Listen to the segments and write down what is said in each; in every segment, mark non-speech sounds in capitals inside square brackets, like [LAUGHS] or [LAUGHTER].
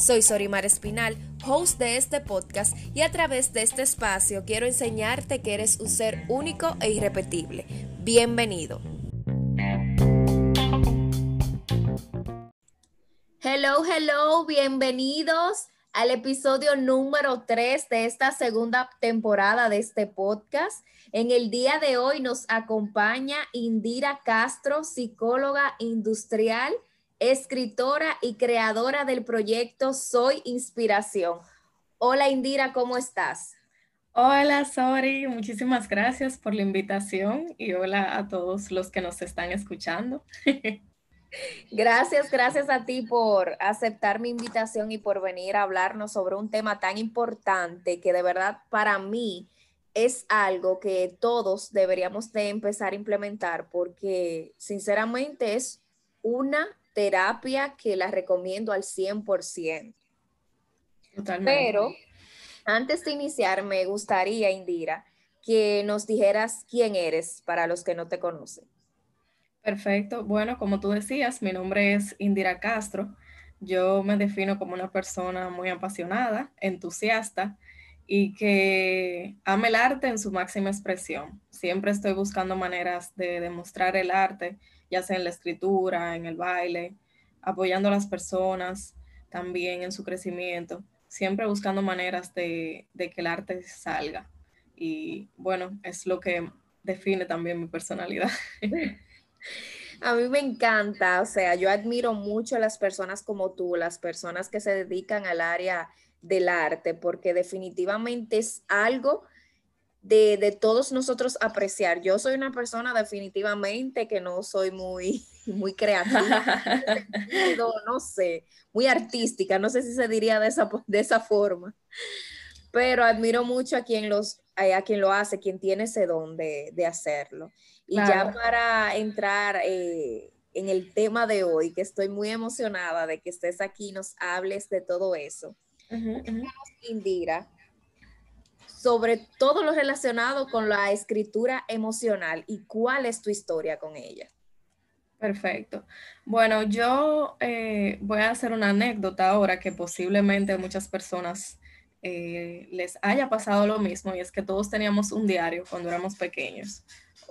Soy Sorimar Espinal, host de este podcast y a través de este espacio quiero enseñarte que eres un ser único e irrepetible. Bienvenido. Hello, hello, bienvenidos al episodio número 3 de esta segunda temporada de este podcast. En el día de hoy nos acompaña Indira Castro, psicóloga industrial escritora y creadora del proyecto Soy Inspiración. Hola Indira, ¿cómo estás? Hola Sori, muchísimas gracias por la invitación y hola a todos los que nos están escuchando. [LAUGHS] Gracias, gracias a ti por aceptar mi invitación y por venir a hablarnos sobre un tema tan importante que de verdad para mí es algo que todos deberíamos de empezar a implementar porque sinceramente es una terapia que la recomiendo al 100%. Totalmente. Pero antes de iniciar, me gustaría, Indira, que nos dijeras quién eres para los que no te conocen. Perfecto. Bueno, como tú decías, mi nombre es Indira Castro. Yo me defino como una persona muy apasionada, entusiasta y que ama el arte en su máxima expresión. Siempre estoy buscando maneras de demostrar el arte ya sea en la escritura, en el baile, apoyando a las personas también en su crecimiento, siempre buscando maneras de, que el arte salga. Y bueno, es lo que define también mi personalidad. [LAUGHS] A mí me encanta, o sea, yo admiro mucho a las personas como tú, las personas que se dedican al área del arte, porque definitivamente es algo de, todos nosotros apreciar. Yo soy una persona definitivamente que no soy muy, [LAUGHS] muy creativa, [LAUGHS] no, sé, muy artística, no sé si se diría de esa, de esa forma, pero admiro mucho a quien, los, a quien lo hace, quien tiene ese don de, hacerlo. Y ya para entrar eh, en el tema de hoy, que estoy muy emocionada de que estés aquí y nos hables de todo eso. Indira, sobre todo lo relacionado con la escritura emocional y cuál es tu historia con ella. Perfecto. Bueno, yo eh, voy a hacer una anécdota ahora que posiblemente muchas personas eh, les haya pasado lo mismo y es que todos teníamos un diario cuando éramos pequeños.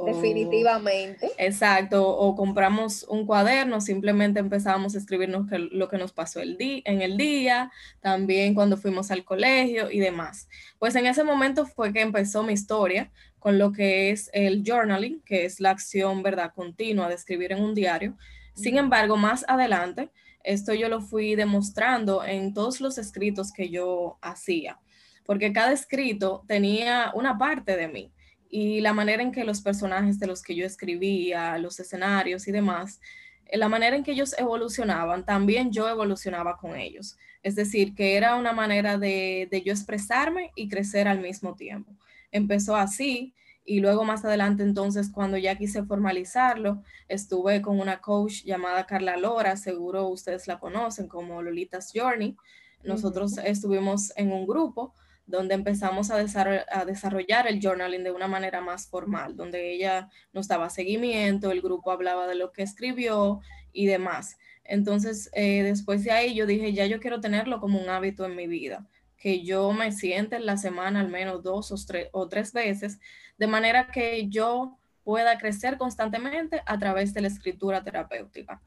Definitivamente. exacto, o compramos un cuaderno, simplemente empezábamos a escribirnos lo que nos pasó el en el día, también cuando fuimos al colegio y demás. Pues en ese momento fue que empezó mi historia con lo que es el journaling, que es la acción, ¿verdad?, continua de escribir en un diario. Sin embargo, más adelante, esto yo lo fui demostrando en todos los escritos que yo hacía, porque cada escrito tenía una parte de mí y la manera en que los personajes de los que yo escribía, los escenarios y demás, eh, la manera en que ellos evolucionaban, también yo evolucionaba con ellos. Es decir, que era una manera de, de yo expresarme y crecer al mismo tiempo. Empezó así y luego más adelante entonces cuando ya quise formalizarlo, estuve con una coach llamada Carla Lora, seguro ustedes la conocen como Lolita's Journey. Nosotros estuvimos en un grupo donde empezamos a, desarrollar el journaling de una manera más formal, donde ella nos daba seguimiento, el grupo hablaba de lo que escribió y demás. Entonces, eh, después de ahí yo dije, ya yo quiero tenerlo como un hábito en mi vida, que yo me siente en la semana al menos dos o, o tres veces, de manera que yo pueda crecer constantemente a través de la escritura terapéutica.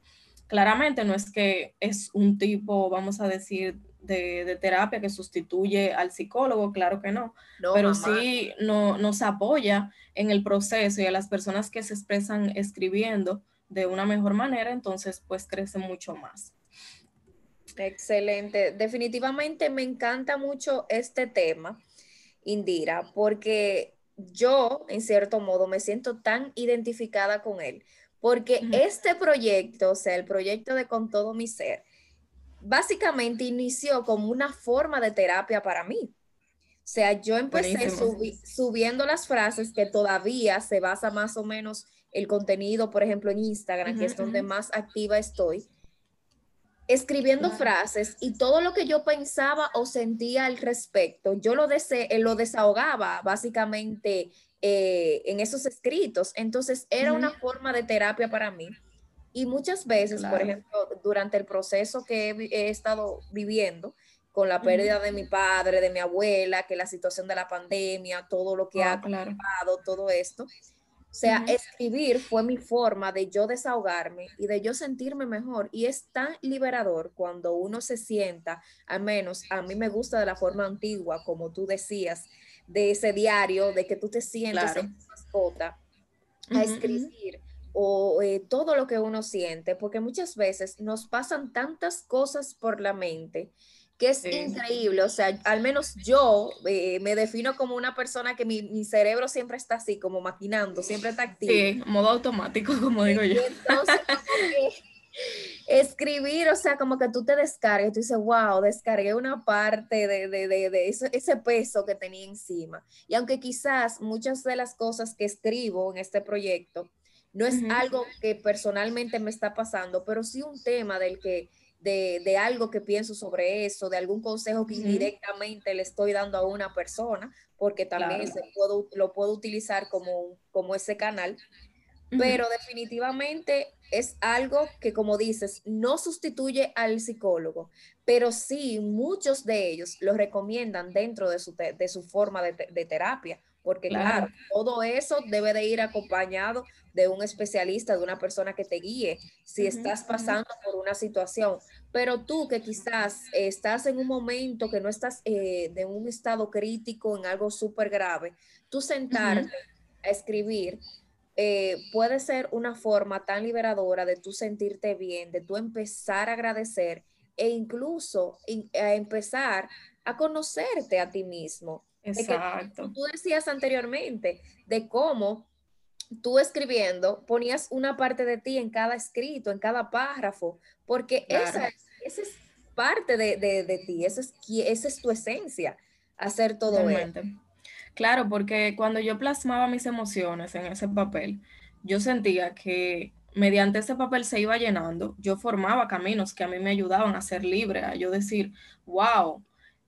Claramente no es que es un tipo, vamos a decir, de, terapia que sustituye al psicólogo, claro que no, pero sí no, nos apoya en el proceso y a las personas que se expresan escribiendo de una mejor manera, entonces pues crece mucho más. Excelente. Definitivamente me encanta mucho este tema, Indira, porque yo, en cierto modo, me siento tan identificada con él, porque este proyecto, o sea, el proyecto de Con todo mi ser, básicamente inició como una forma de terapia para mí. O sea, yo empecé subiendo las frases que todavía se basa más o menos el contenido, por ejemplo, en Instagram, que es donde más activa estoy, escribiendo frases y todo lo que yo pensaba o sentía al respecto, yo lo, eh, lo desahogaba básicamente eh, en esos escritos. Entonces era una forma de terapia para mí. Y muchas veces, por ejemplo, durante el proceso que he, estado viviendo, con la pérdida de mi padre, de mi abuela, que la situación de la pandemia, todo lo que ha pasado, todo esto, o sea, escribir fue mi forma de yo desahogarme y de yo sentirme mejor. Y es tan liberador cuando uno se sienta, al menos a mí me gusta de la forma antigua, como tú decías, de ese diario, de que tú te sientes en mascota a escribir o eh, todo lo que uno siente, porque muchas veces nos pasan tantas cosas por la mente que es increíble, o sea, al menos yo eh, me defino como una persona que mi, cerebro siempre está así, como maquinando, siempre está activo. Sí, modo automático, [LAUGHS] como digo yo. Entonces, [LAUGHS] escribir, o sea, como que tú te descargues, tú dices, wow, descargué una parte de, de, de, de ese, peso que tenía encima. Y aunque quizás muchas de las cosas que escribo en este proyecto no es algo que personalmente me está pasando, pero sí un tema del que de, algo que pienso sobre eso, de algún consejo que directamente le estoy dando a una persona, porque también se puedo, lo puedo utilizar como, como ese canal. Pero definitivamente es algo que, como dices, no sustituye al psicólogo, pero sí muchos de ellos lo recomiendan dentro de su, de su forma de, de terapia porque claro. todo eso debe de ir acompañado de un especialista, de una persona que te guíe si estás pasando por una situación. Pero tú que quizás estás en un momento que no estás eh, de un estado crítico en algo súper grave, tú sentarte a escribir eh, puede ser una forma tan liberadora de tú sentirte bien, de tú empezar a agradecer e incluso a empezar a conocerte a ti mismo Exacto. tú decías anteriormente de cómo tú escribiendo ponías una parte de ti en cada escrito, en cada párrafo, porque esa, es, es parte de, de, ti, esa es, esa es tu esencia, hacer todo eso. Claro, porque cuando yo plasmaba mis emociones en ese papel, yo sentía que mediante ese papel se iba llenando, yo formaba caminos que a mí me ayudaban a ser libre, a yo decir, wow,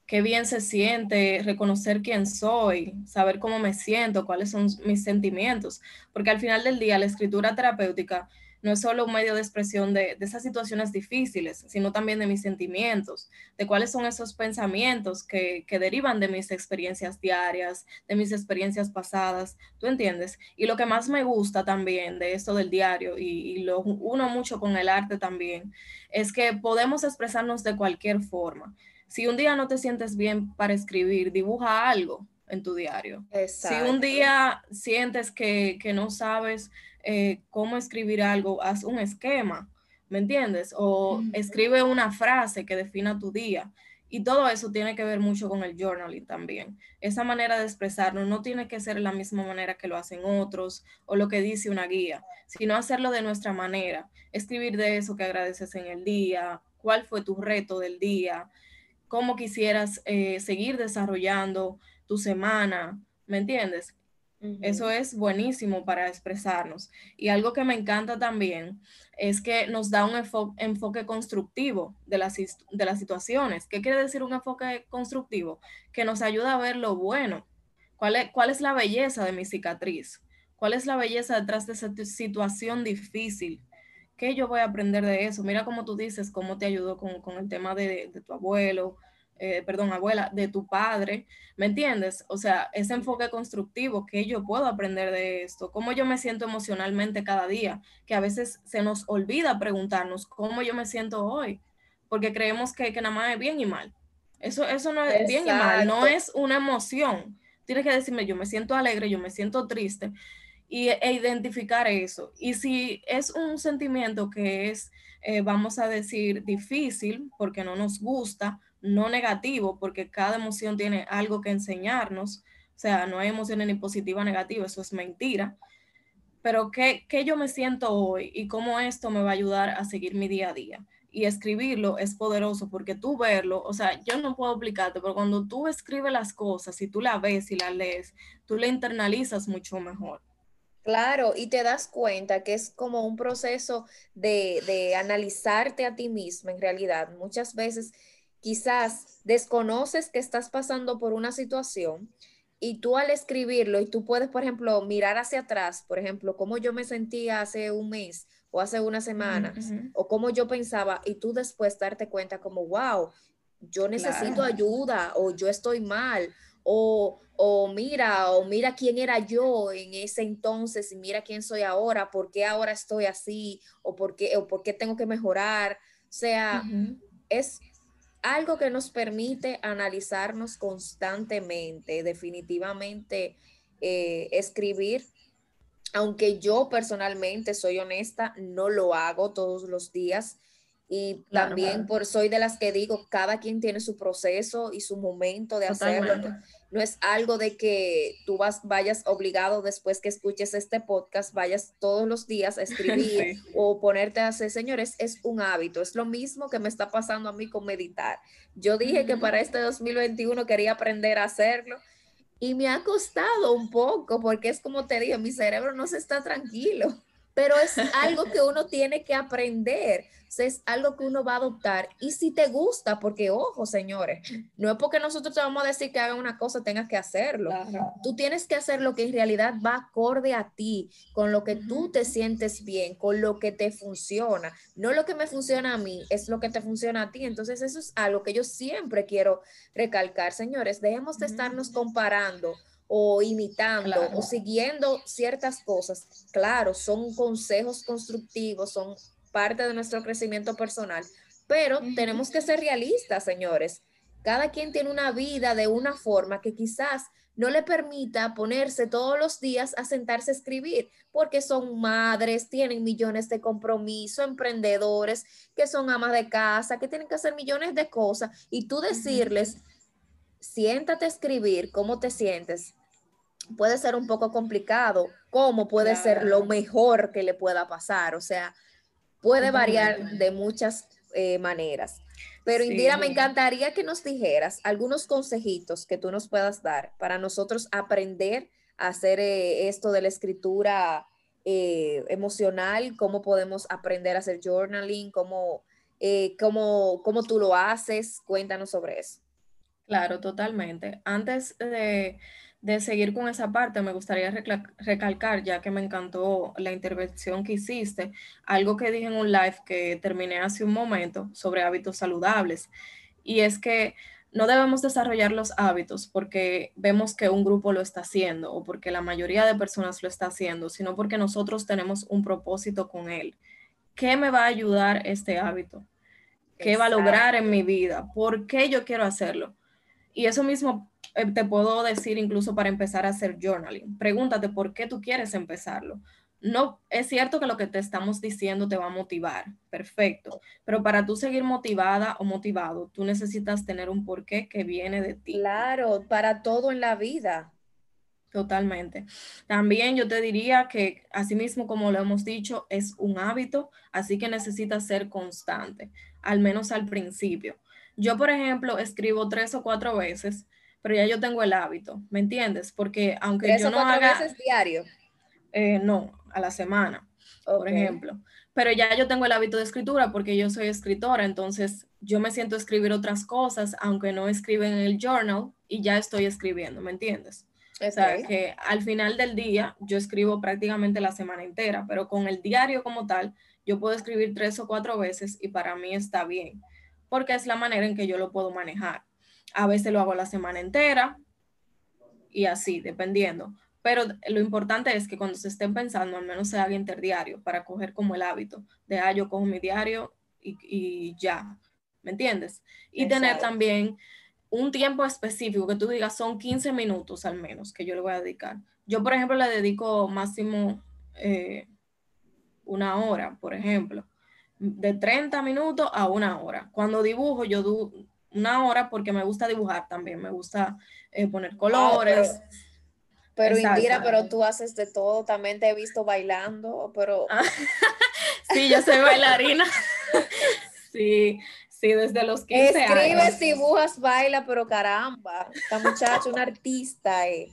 qué bien se siente reconocer quién soy, saber cómo me siento, cuáles son mis sentimientos, porque al final del día la escritura terapéutica no es solo un medio de expresión de, esas situaciones difíciles, sino también de mis sentimientos, de cuáles son esos pensamientos que, derivan de mis experiencias diarias, de mis experiencias pasadas, ¿tú entiendes? Y lo que más me gusta también de esto del diario, y, y lo uno mucho con el arte también, es que podemos expresarnos de cualquier forma si un día no te sientes bien para escribir, dibuja algo en tu diario. Si un día sientes que, no sabes eh, cómo escribir algo, haz un esquema, ¿me entiendes? O escribe una frase que defina tu día. Y todo eso tiene que ver mucho con el journaling también. Esa manera de expresarnos no tiene que ser la misma manera que lo hacen otros o lo que dice una guía, sino hacerlo de nuestra manera. Escribir de eso que agradeces en el día, cuál fue tu reto del día, cómo quisieras eh, seguir desarrollando tu semana, ¿me entiendes? Eso es buenísimo para expresarnos. Y algo que me encanta también es que nos da un enfoque constructivo de las, de las situaciones. ¿Qué quiere decir un enfoque constructivo? Que nos ayuda a ver lo bueno. ¿Cuál es, cuál es la belleza de mi cicatriz? ¿Cuál es la belleza detrás de esa situación difícil? ¿Qué yo voy a aprender de eso? Mira cómo tú dices, cómo te ayudó con, el tema de, tu abuelo, eh, perdón, abuela, de tu padre, ¿me entiendes? O sea, ese enfoque constructivo, ¿qué yo puedo aprender de esto? ¿Cómo yo me siento emocionalmente cada día? Que a veces se nos olvida preguntarnos cómo yo me siento hoy, porque creemos que, que nada más es bien y mal. Eso, eso no es bien y mal, no es una emoción. Tienes que decirme, yo me siento alegre, yo me siento triste, y, e identificar eso. Y si es un sentimiento que es, eh, vamos a decir, difícil porque no nos gusta, no negativo, porque cada emoción tiene algo que enseñarnos, o sea, no hay emociones ni positiva ni negativa, eso es mentira. Pero ¿qué, ¿qué yo me siento hoy y cómo esto me va a ayudar a seguir mi día a día? y escribirlo es poderoso porque tú verlo, o sea, yo no puedo explicarte, pero cuando tú escribes las cosas y tú la ves y la lees, tú la internalizas mucho mejor. Claro, y te das cuenta que es como un proceso de, de analizarte a ti mismo en realidad. Muchas veces quizás desconoces que estás pasando por una situación y tú al escribirlo y tú puedes, por ejemplo, mirar hacia atrás, por ejemplo, cómo yo me sentía hace un mes o hace unas semanas, o cómo yo pensaba, y tú después darte cuenta como, wow, yo necesito ayuda, o yo estoy mal, o, o mira, o mira quién era yo en ese entonces, y mira quién soy ahora, por qué ahora estoy así, o por qué, o por qué tengo que mejorar. O sea, es algo que nos permite analizarnos constantemente, definitivamente eh, escribir aunque yo personalmente soy honesta, no lo hago todos los días. Y también por soy de las que digo, cada quien tiene su proceso y su momento de hacerlo. No es algo de que tú vas, vayas obligado después que escuches este podcast, vayas todos los días a [LAUGHS] escribir o ponerte a hacer, señores, es un hábito. Es lo mismo que me está pasando a mí con meditar. Yo dije que para este 2021 quería aprender a hacerlo y me ha costado un poco porque es como te digo, mi cerebro no se está tranquilo, pero es [LAUGHS] algo que uno tiene que aprender es algo que uno va a adoptar. Y si te gusta, porque ojo, señores, no es porque nosotros te vamos a decir que haga una cosa, tengas que hacerlo. Tú tienes que hacer lo que en realidad va acorde a ti, con lo que tú te sientes bien, con lo que te funciona. No lo que me funciona a mí, es lo que te funciona a ti. Entonces, eso es algo que yo siempre quiero recalcar, señores. Dejemos de estarnos comparando o imitando o siguiendo ciertas cosas. Claro, son consejos constructivos, son parte de nuestro crecimiento personal, pero tenemos que ser realistas, señores. Cada quien tiene una vida de una forma que quizás no le permita ponerse todos los días a sentarse a escribir, porque son madres, tienen millones de compromisos, emprendedores, que son amas de casa, que tienen que hacer millones de cosas, y tú decirles, siéntate a escribir, ¿cómo te sientes? Puede ser un poco complicado, ¿cómo puede ser lo mejor que le pueda pasar? O sea, puede variar de muchas eh, maneras. Pero Indira, me encantaría que nos dijeras algunos consejitos que tú nos puedas dar para nosotros aprender a hacer eh, esto de la escritura eh, emocional, cómo podemos aprender a hacer journaling, cómo, cómo, cómo tú lo haces. Cuéntanos sobre eso. Claro, totalmente. Antes de, de seguir con esa parte, me gustaría recalcar, ya que me encantó la intervención que hiciste, algo que dije en un live que terminé hace un momento sobre hábitos saludables. Y es que no debemos desarrollar los hábitos porque vemos que un grupo lo está haciendo o porque la mayoría de personas lo está haciendo, sino porque nosotros tenemos un propósito con él. ¿Qué me va a ayudar este hábito? ¿Qué va a lograr en mi vida? ¿Por qué yo quiero hacerlo? Y eso mismo eh, te puedo decir incluso para empezar a hacer journaling. Pregúntate por qué tú quieres empezarlo. No, es cierto que lo que te estamos diciendo te va a motivar, perfecto, pero para tú seguir motivada o motivado, tú necesitas tener un porqué que viene de ti. Claro, para todo en la vida. Totalmente. También yo te diría que, así mismo como lo hemos dicho, es un hábito, así que necesitas ser constante, al menos al principio. Yo, por ejemplo, escribo tres o cuatro veces, pero ya yo tengo el hábito, ¿me entiendes? Porque aunque ¿Tres yo o no cuatro veces diario? Eh, no, a la semana, por ejemplo. Pero ya yo tengo el hábito de escritura porque yo soy escritora, entonces yo me siento a escribir otras cosas, aunque no escriben en el journal, y ya estoy escribiendo, ¿me entiendes? O sea, que al final del día yo escribo prácticamente la semana entera, pero con el diario como tal, yo puedo escribir tres o cuatro veces y para mí está bien porque es la manera en que yo lo puedo manejar. A veces lo hago la semana entera y así, dependiendo. Pero lo importante es que cuando se estén pensando, al menos se haga interdiario para coger como el hábito de, ah, yo cojo mi diario y, ya, ¿me entiendes? Y tener también un tiempo específico que tú digas son 15 minutos al menos que yo le voy a dedicar. Yo, por ejemplo, le dedico máximo eh, una hora, por ejemplo de 30 minutos a una hora. Cuando dibujo, yo du una hora porque me gusta dibujar también, me gusta eh, poner ah, colores. pero, Indira, pero tú haces de todo, también te he visto bailando, pero... [LAUGHS] sí, yo soy bailarina. [LAUGHS] Sí, sí, desde los 15 años. Escribes, dibujas, baila, pero caramba, esta muchacha, una artista, eh.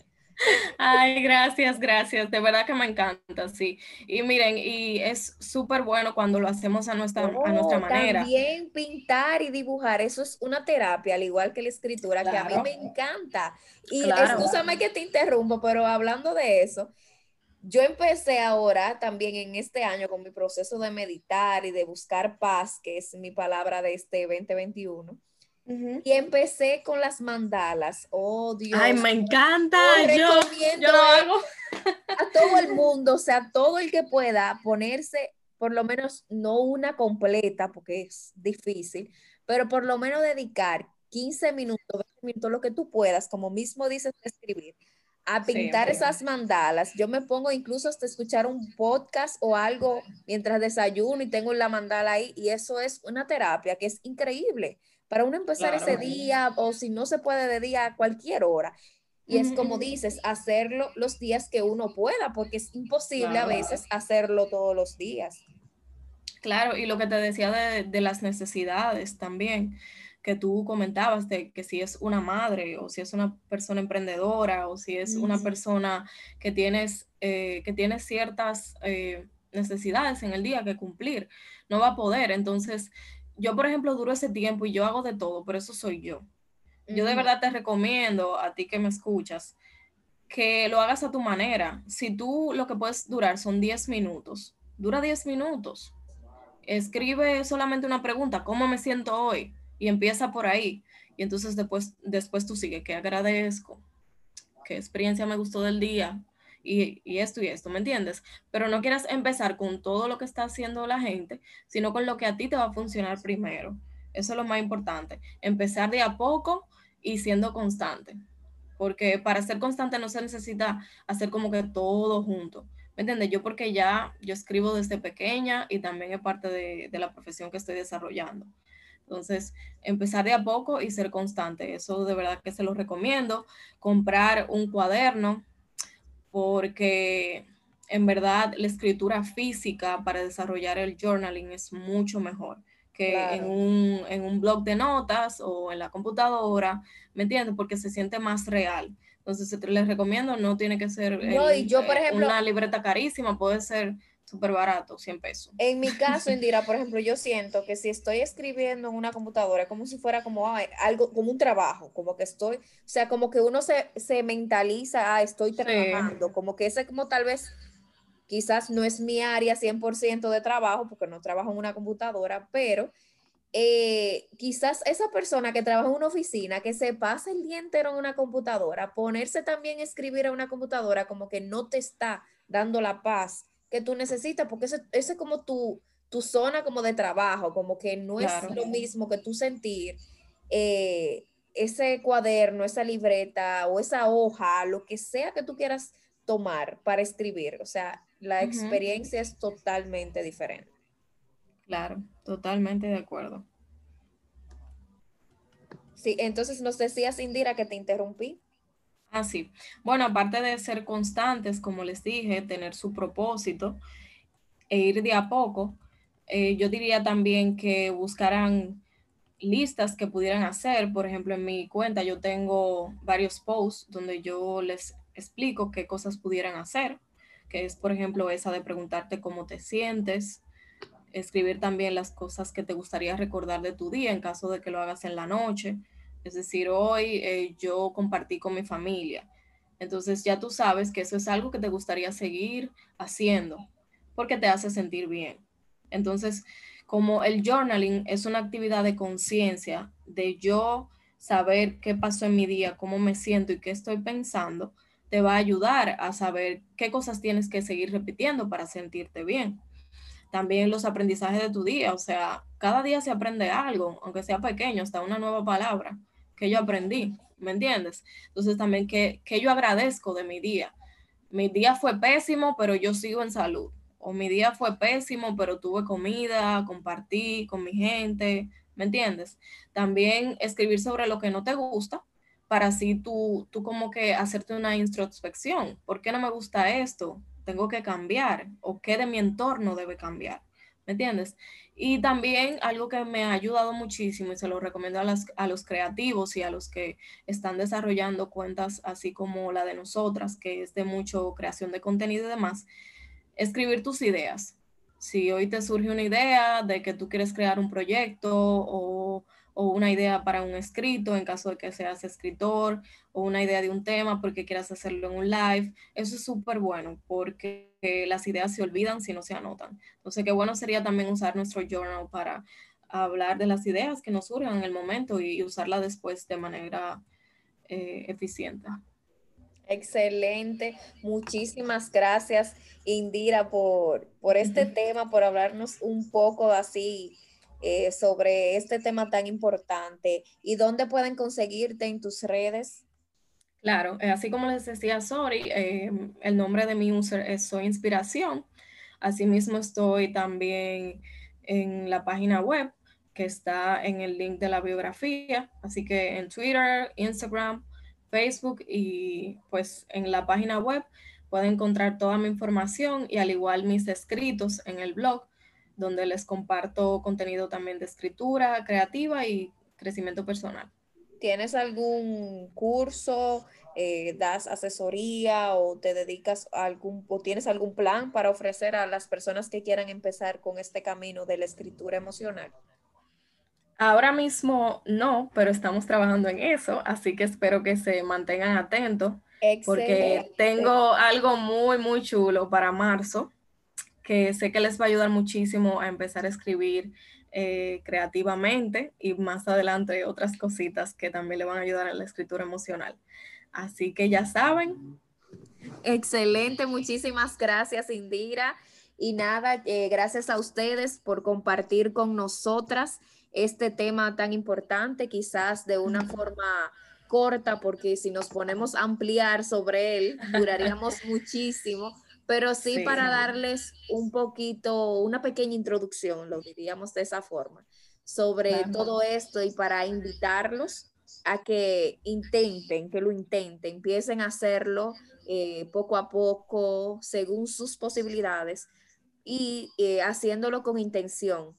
Ay, gracias, gracias. De verdad que me encanta, sí. Y miren, y es súper bueno cuando lo hacemos a nuestra, a nuestra manera. También pintar y dibujar, eso es una terapia, al igual que la escritura, que a mí me encanta. Y claro. que te interrumpo, pero hablando de eso, yo empecé ahora también en este año con mi proceso de meditar y de buscar paz, que es mi palabra de este 2021. Y empecé con las mandalas. Oh, Dios. Ay, me encanta. yo, yo lo hago. A todo el mundo, o sea, todo el que pueda ponerse, por lo menos no una completa, porque es difícil, pero por lo menos dedicar 15 minutos, 20 minutos, lo que tú puedas, como mismo dices, escribir, a pintar esas mandalas. Yo me pongo incluso hasta escuchar un podcast o algo mientras desayuno y tengo la mandala ahí y eso es una terapia que es increíble para uno empezar ese día o si no se puede de día a cualquier hora. Y es como dices, hacerlo los días que uno pueda, porque es imposible a veces hacerlo todos los días. Claro, y lo que te decía de, de las necesidades también que tú comentabas de que si es una madre o si es una persona emprendedora o si es una persona que tienes, eh, que tiene ciertas eh, necesidades en el día que cumplir, no va a poder. Entonces, yo, por ejemplo, duro ese tiempo y yo hago de todo, pero eso soy yo. Yo de verdad te recomiendo a ti que me escuchas que lo hagas a tu manera. Si tú lo que puedes durar son 10 minutos, dura 10 minutos. Escribe solamente una pregunta, ¿cómo me siento hoy? y empieza por ahí. Y entonces después, después tú sigues, que agradezco, qué experiencia me gustó del día y, y, esto y esto, ¿me entiendes? Pero no quieras empezar con todo lo que está haciendo la gente, sino con lo que a ti te va a funcionar primero. Eso es lo más importante. Empezar de a poco y siendo constante. Porque para ser constante no se necesita hacer como que todo junto. ¿Me entiendes? Yo porque ya yo escribo desde pequeña y también es parte de, de la profesión que estoy desarrollando. Entonces, empezar de a poco y ser constante. Eso de verdad que se lo recomiendo. Comprar un cuaderno porque en verdad la escritura física para desarrollar el journaling es mucho mejor que en, un, en, un, blog de notas o en la computadora, ¿me entiendes? Porque se siente más real. Entonces, les recomiendo, no tiene que ser yo, por ejemplo, una libreta carísima, puede ser súper barato, 100 pesos. En mi caso, [LAUGHS] Indira, por ejemplo, yo siento que si estoy escribiendo en una computadora, es como si fuera como algo, como un trabajo, como que estoy, o sea, como que uno se, se mentaliza, ah, estoy trabajando, como que ese como tal vez, quizás no es mi área 100% de trabajo, porque no trabajo en una computadora, pero eh, quizás esa persona que trabaja en una oficina, que se pasa el día entero en una computadora, ponerse también a escribir en una computadora, como que no te está dando la paz que tú necesitas, porque ese, es como tu, tu zona como de trabajo, como que no es lo mismo que tú sentir eh, ese cuaderno, esa libreta o esa hoja, lo que sea que tú quieras tomar para escribir. O sea, la experiencia es totalmente diferente. Claro, totalmente de acuerdo. Sí, entonces nos decías, Indira, que te interrumpí. Ah, sí. Bueno, aparte de ser constantes, como les dije, tener su propósito e ir de a poco, eh, yo diría también que buscaran listas que pudieran hacer. Por ejemplo, en mi cuenta yo tengo varios posts donde yo les explico qué cosas pudieran hacer, que es, por ejemplo, esa de preguntarte cómo te sientes, escribir también las cosas que te gustaría recordar de tu día en caso de que lo hagas en la noche es decir, hoy eh, yo compartí con mi familia. Entonces ya tú sabes que eso es algo que te gustaría seguir haciendo porque te hace sentir bien. Entonces, como el journaling es una actividad de conciencia, de yo saber qué pasó en mi día, cómo me siento y qué estoy pensando, te va a ayudar a saber qué cosas tienes que seguir repitiendo para sentirte bien. También los aprendizajes de tu día, o sea, cada día se aprende algo, aunque sea pequeño, hasta una nueva palabra que yo aprendí, ¿me entiendes? Entonces también que, que yo agradezco de mi día. Mi día fue pésimo, pero yo sigo en salud. O mi día fue pésimo, pero tuve comida, compartí con mi gente, ¿me entiendes? También escribir sobre lo que no te gusta, para así tú, tú como que hacerte una introspección. ¿Por qué no me gusta esto? Tengo que cambiar. ¿O qué de mi entorno debe cambiar? ¿Me entiendes? Y también algo que me ha ayudado muchísimo y se lo recomiendo a, a los creativos y a los que están desarrollando cuentas así como la de nosotras, que es de mucho creación de contenido y demás, escribir tus ideas. Si hoy te surge una idea de que tú quieres crear un proyecto o o una idea para un escrito en caso de que seas escritor o una idea de un tema porque quieras hacerlo en un live. Eso es súper bueno porque las ideas se olvidan si no se anotan. Entonces, qué bueno sería también usar nuestro journal para hablar de las ideas que nos surjan en el momento y usarla después de manera eh, eficiente. Excelente. Muchísimas gracias, Indira, por, por este tema, por hablarnos un poco así eh, sobre este tema tan importante y dónde pueden conseguirte en tus redes. Claro, eh, así como les decía Sori, eh, el nombre de mi user es Soy Inspiración. Asimismo estoy también en la página web que está en el link de la biografía, así que en Twitter, Instagram, Facebook y pues en la página web pueden encontrar toda mi información y al igual mis escritos en el blog donde les comparto contenido también de escritura creativa y crecimiento personal. ¿Tienes algún curso, eh, das asesoría o te dedicas a algún, o tienes algún plan para ofrecer a las personas que quieran empezar con este camino de la escritura emocional? Ahora mismo no, pero estamos trabajando en eso, así que espero que se mantengan atentos porque tengo algo muy, muy chulo para marzo que sé que les va a ayudar muchísimo a empezar a escribir eh, creativamente y más adelante otras cositas que también le van a ayudar a la escritura emocional. Así que ya saben. Excelente, muchísimas gracias Indira. Y nada, eh, gracias a ustedes por compartir con nosotras este tema tan importante, quizás de una forma corta, porque si nos ponemos a ampliar sobre él, duraríamos [LAUGHS] muchísimo pero sí, para darles un poquito, una pequeña introducción, lo diríamos de esa forma, sobre todo esto y para invitarlos a que intenten, que lo intenten, empiecen a hacerlo eh, poco a poco, según sus posibilidades y eh, haciéndolo con intención,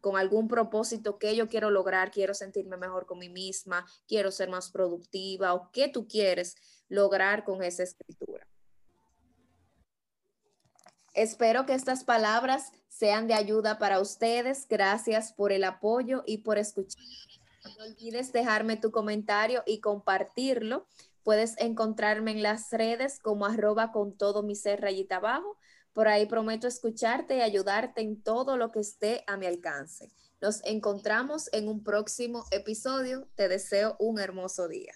con algún propósito que yo quiero lograr, quiero sentirme mejor con mí misma, quiero ser más productiva o qué tú quieres lograr con esa escritura. Espero que estas palabras sean de ayuda para ustedes. Gracias por el apoyo y por escuchar. No olvides dejarme tu comentario y compartirlo. Puedes encontrarme en las redes como arroba con todo mi ser rayita abajo. Por ahí prometo escucharte y ayudarte en todo lo que esté a mi alcance. Nos encontramos en un próximo episodio. Te deseo un hermoso día.